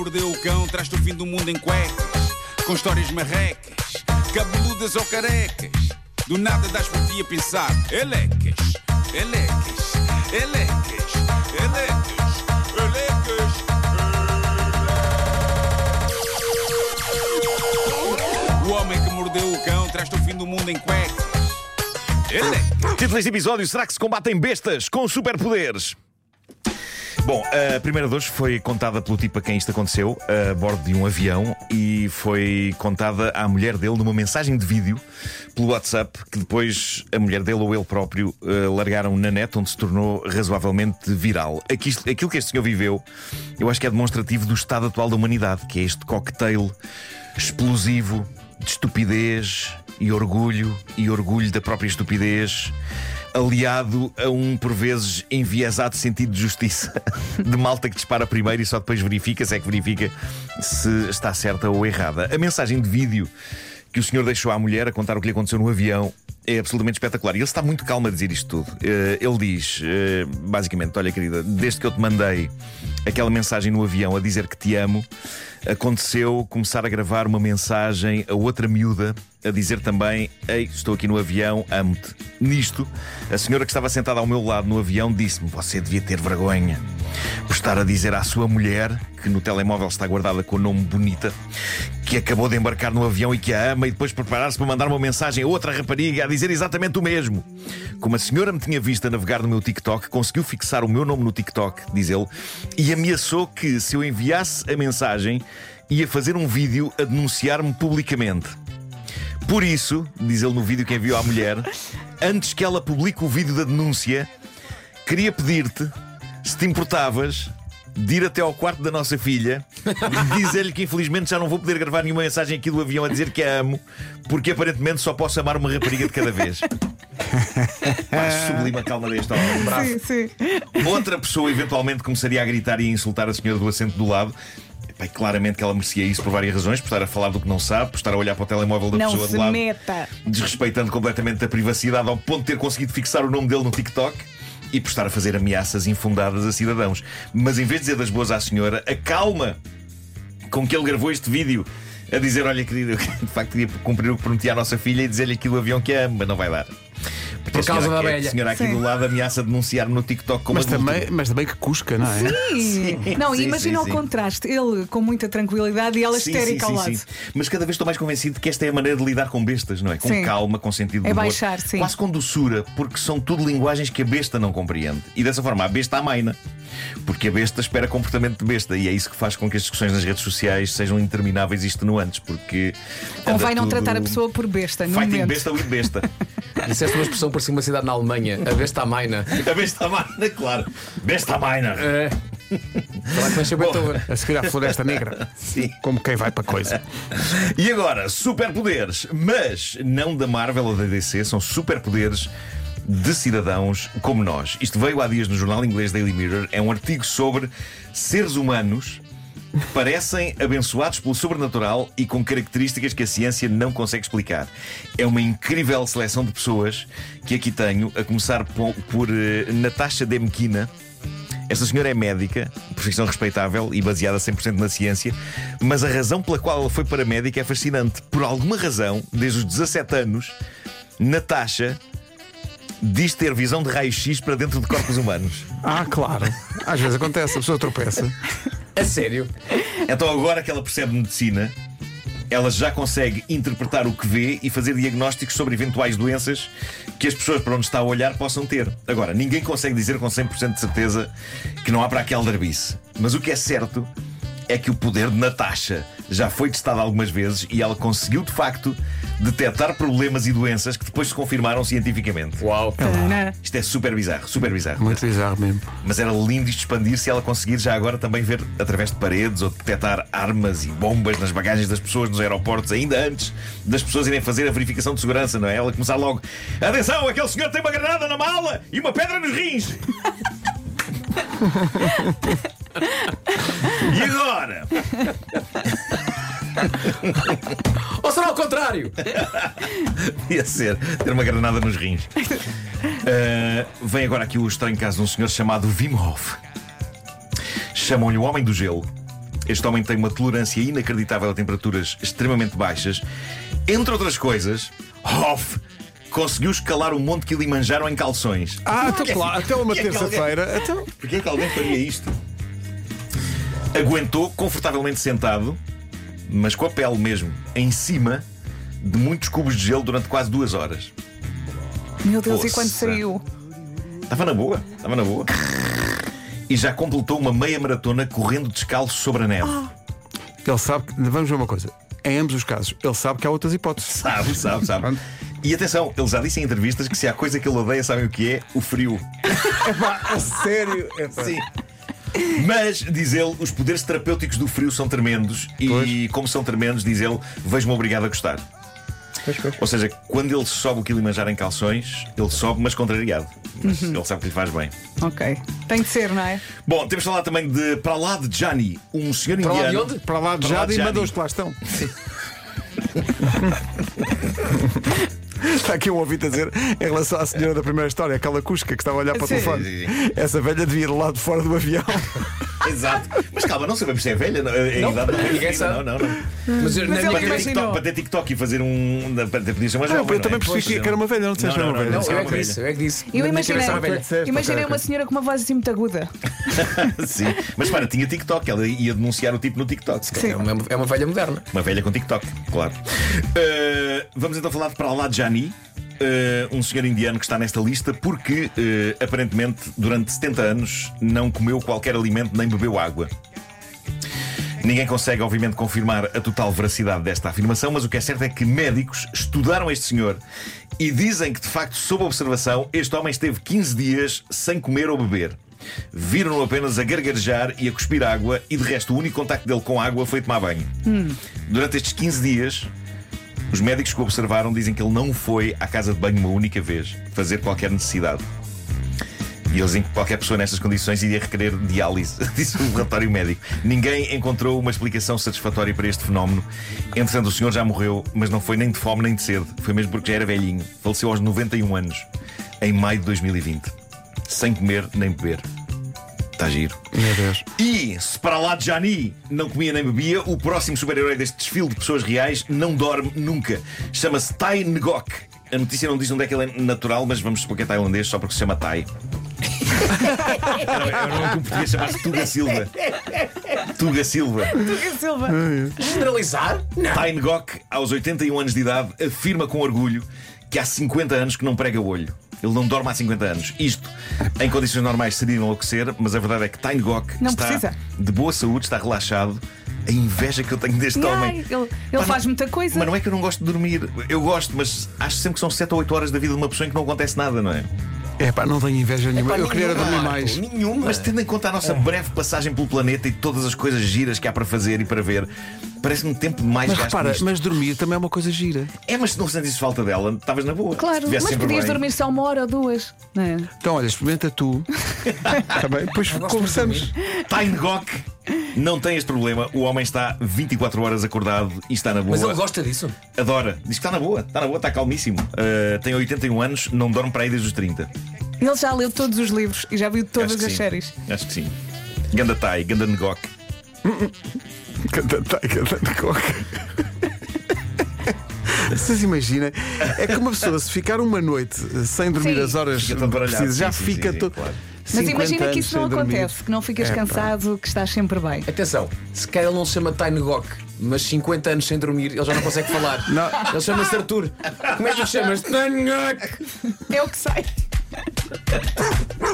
mordeu o cão traz-te o fim do mundo em cuecas, com histórias marrecas, cabeludas ou carecas. Do nada das por ti a pensar, elecas, elecas, elecas, elecas, elecas. O homem que mordeu o cão traz-te o fim do mundo em cuecas. Título deste episódio: Será que se combatem bestas com superpoderes? Bom, a primeira de hoje foi contada pelo tipo a quem isto aconteceu, a bordo de um avião, e foi contada à mulher dele numa mensagem de vídeo pelo WhatsApp, que depois a mulher dele ou ele próprio eh, largaram na net, onde se tornou razoavelmente viral. Aqui- aquilo que este senhor viveu, eu acho que é demonstrativo do estado atual da humanidade, que é este cocktail explosivo de estupidez e orgulho, e orgulho da própria estupidez, aliado a um, por vezes, enviesado sentido de justiça de malta que dispara primeiro e só depois verifica se é que verifica se está certa ou errada. A mensagem de vídeo que o senhor deixou à mulher a contar o que lhe aconteceu no avião é absolutamente espetacular. E ele está muito calmo a dizer isto tudo. Eh, ele diz, eh, basicamente: Olha, querida, desde que eu te mandei aquela mensagem no avião a dizer que te amo, aconteceu começar a gravar uma mensagem a outra miúda a dizer também: Ei, estou aqui no avião, amo-te. Nisto, a senhora que estava sentada ao meu lado no avião disse-me: Você devia ter vergonha por estar a dizer à sua mulher, que no telemóvel está guardada com o nome bonita, que acabou de embarcar no avião e que a ama, e depois preparar-se para mandar uma mensagem a outra rapariga a dizer exatamente o mesmo. Como a senhora me tinha visto a navegar no meu TikTok, conseguiu fixar o meu nome no TikTok, diz ele, e ameaçou que se eu enviasse a mensagem, ia fazer um vídeo a denunciar-me publicamente. Por isso, diz ele no vídeo que enviou à mulher, antes que ela publique o vídeo da denúncia, queria pedir-te se te importavas de ir até ao quarto da nossa filha e dizer-lhe que infelizmente já não vou poder gravar nenhuma mensagem aqui do avião a dizer que a amo, porque aparentemente só posso amar uma rapariga de cada vez. Pá, sublime a calma deste homem. Bravo. Sim, sim. Outra pessoa eventualmente começaria a gritar e a insultar a senhora do assento do lado. E claramente que ela merecia isso por várias razões, por estar a falar do que não sabe, por estar a olhar para o telemóvel da Não pessoa se do lado, meta. desrespeitando completamente a privacidade ao ponto de ter conseguido fixar o nome dele no TikTok. E por estar a fazer ameaças infundadas a cidadãos. Mas em vez de dizer das boas à senhora, a calma com que ele gravou este vídeo a dizer: Olha, querido, eu de facto queria cumprir o que prometi à nossa filha e dizer-lhe aqui do avião que a ama, mas não vai dar. Por a senhora causa da aqui- velha. A senhora aqui Sim. do lado ameaça denunciar-me no TikTok como Mas adulto. também, mas também que cusca, não é? Sim. Não, sim, imagina sim, o sim. contraste. Ele com muita tranquilidade e ela Sim, histérica sim, ao lado. sim. Mas cada vez estou mais convencido que esta é a maneira de lidar com bestas, não é? Com Sim. calma, com sentido de É humor. baixar, sim. Quase com doçura, porque são tudo linguagens que a besta não compreende. E dessa forma a besta amaina. Porque a besta espera comportamento de besta. E é isso que faz com que as discussões nas redes sociais sejam intermináveis e extenuantes. Porque. Convém não tudo- tratar a pessoa por besta no Fighting momento. besta with besta. Disseste uma expressão para uma cidade na Alemanha, a besta amaina. a besta amaina, claro. Besta amaina. É. Falar que nasceu Beethoven. A seguir à Floresta Negra. Sim. Como quem vai para coisa. E agora, superpoderes, mas não da Marvel ou da DC, são superpoderes de cidadãos como nós. Isto veio há dias no jornal inglês Daily Mirror, é um artigo sobre seres humanos que parecem abençoados pelo sobrenatural e com características que a ciência não consegue explicar. É uma incrível seleção de pessoas que aqui tenho, a começar por, por eh, Natasha Demkina. Esta senhora é médica, profissão respeitável e baseada 100% na ciência, mas a razão pela qual ela foi para médica é fascinante. Por alguma razão, desde os 17 anos, Natasha diz ter visão de raio-x para dentro de corpos humanos. Ah, claro. Às vezes acontece, a pessoa tropeça. A sério? Então, agora que ela percebe medicina, ela já consegue interpretar o que vê e fazer diagnósticos sobre eventuais doenças que as pessoas para onde está a olhar possam ter. Agora, ninguém consegue dizer com 100% de certeza que não há para aqui aldrabice. Mas o que é certo é que o poder de Natasha já foi testado algumas vezes e ela conseguiu de facto detectar problemas e doenças que depois se confirmaram cientificamente. Uau. Tadã. Isto é super bizarro, super bizarro. Muito bizarro mesmo. Mas era lindo isto expandir se ela conseguir já agora também ver através de paredes ou detectar armas e bombas nas bagagens das pessoas nos aeroportos, ainda antes das pessoas irem fazer a verificação de segurança, não é? Ela começar logo: Atenção, aquele senhor tem uma granada na mala e uma pedra nos rins! e agora? Ou será ao contrário? Podia ser, ter uma granada nos rins. Uh, vem agora aqui o estranho caso de um senhor chamado Wim Hof. Chamam-lhe o Homem do Gelo. Este homem tem uma tolerância inacreditável a temperaturas extremamente baixas. Entre outras coisas, Hoff conseguiu escalar o Monte Kilimanjaro em calções. Ah, então claro, até uma que alguém- terça-feira. Então, Porquê é que alguém faria isto? Aguentou confortavelmente sentado, mas com a pele mesmo, em cima de muitos cubos de gelo durante quase duas horas. Meu Deus, e quando saiu? Estava na boa, estava na boa. E já completou uma meia maratona correndo descalço sobre a neve. ele sabe que. Vamos ver uma coisa. Em ambos os casos, ele sabe que há outras hipóteses. Sabe, sabe, sabe. E atenção, ele já disse em entrevistas que se há coisa que ele odeia, sabem o que é? O frio. A sério? Sim. Mas, diz ele, os poderes terapêuticos do frio são tremendos e, como são tremendos, diz ele, vejo-me obrigado a gostar. Ou seja, quando ele sobe o Kilimanjaro em calções, ele sobe, mas contrariado. Mas ele sabe que lhe faz bem. Ok. Tem de ser, não é? Bom, temos de falar também de Para lá de Gianni, um senhor Para lá de indiano. onde? Para lá de de e Jade. mandou os que lá estão. Está aqui um ouvinte a dizer em relação à senhora da primeira história, aquela cusca que estava a olhar para o telefone. Essa velha devia ir lá de fora do avião. Exato. Mas calma, não sabemos se é velha. não, A Não, idade não é ninguém sabe. Não, não, não. Mas, eu- Mas minha Para. TikTok, para ter TikTok e fazer um. para ter- Podia ser uma Ah, jovem. eu é? também percebi que era uma velha, não disseste uma não, velha. não, Isso eu é é uma que velha. disse, eu é que disse. Eu imaginei, uma senhora com uma voz assim muito aguda. Sim. Mas para, tinha TikTok. Ela ia denunciar o tipo no TikTok. É uma, é uma velha moderna. Uma velha com TikTok, claro. Uh, vamos então falar de Prahlad Jani. Uh, um senhor indiano que está nesta lista porque uh, aparentemente durante 70 anos não comeu qualquer alimento nem bebeu água. Ninguém consegue, obviamente, confirmar a total veracidade desta afirmação, mas o que é certo é que médicos estudaram este senhor e dizem que, de facto, sob observação, este homem esteve 15 dias sem comer ou beber. Viram-no apenas a gargarejar e a cuspir água, e de resto, o único contacto dele com água foi tomar banho. Durante estes 15 dias, os médicos que o observaram dizem que ele não foi à casa de banho uma única vez fazer qualquer necessidade. E eles dizem que qualquer pessoa nestas condições iria requerer diálise, disse o relatório médico. Ninguém encontrou uma explicação satisfatória para este fenómeno. Entretanto, o senhor já morreu, mas não foi nem de fome nem de sede. Foi mesmo porque já era velhinho. Faleceu aos 91 anos, em maio de 2020. Sem comer nem beber. Está giro. Meu Deus. E se para lá de Jani não comia nem bebia, o próximo super-herói deste desfile de pessoas reais não dorme nunca. Chama-se Tai Ngok. A notícia não diz onde é que ele é natural, mas vamos supor que é tailandês só porque se chama Tai. Era era um nome que português chamasse Tuga Silva. Tuga Silva. Silva. Generalizar? Não. Tai Ngok, aos 81 anos de idade, afirma com orgulho que há 50 anos que não prega o olho. Ele não dorme há 50 anos. Isto, em condições normais, seria enlouquecer, mas a verdade é que Tai Ngok Não está precisa. de boa saúde, está relaxado. A inveja que eu tenho deste Ai, homem. ele ele Pá, faz não- muita coisa. Mas não é que eu não gosto de dormir. Eu gosto, mas acho sempre que são 7 ou 8 horas da vida de uma pessoa em que não acontece nada, não é? É pá, não tenho inveja nenhuma. Pá, eu queria nenhuma, dormir Marco, mais. Nenhuma. Mas tendo em conta a nossa breve passagem pelo planeta e todas as coisas giras que há para fazer e para ver, parece-me tempo demais Mas gasto repara, nisto. mas dormir também é uma coisa gira. É, mas se não sentisse falta dela, estavas na boa. Claro, estivesse mas sempre podias bem. dormir só uma hora ou duas. Não é? Então, olha, experimenta tu. Também. Depois gosto conversamos. Time Gok não tem este problema. O homem está 24 horas acordado e está na boa. Mas ele gosta disso. Adora. Diz que está na boa. Está na boa, está calmíssimo. Uh, tem 81 anos, não dorme para aí desde os 30. Ele já leu todos os livros e já viu todas as sim. séries. Acho que sim. Ganda Tai, Ganda Ngok. Cada taiga de coca. Vocês imaginem, é que uma pessoa, se ficar uma noite sem dormir Sim. as horas precisas, já fica sim, todo. Mas imagina que isso não acontece, dormir. que não ficas é, cansado, pá. que estás sempre bem. Atenção, se calhar ele não se chama Tiny Gok, mas 50 anos sem dormir, ele já não consegue falar. Não. Ele chama-se Arthur. Como é que o chamas? Tiny Gok! É o que sai.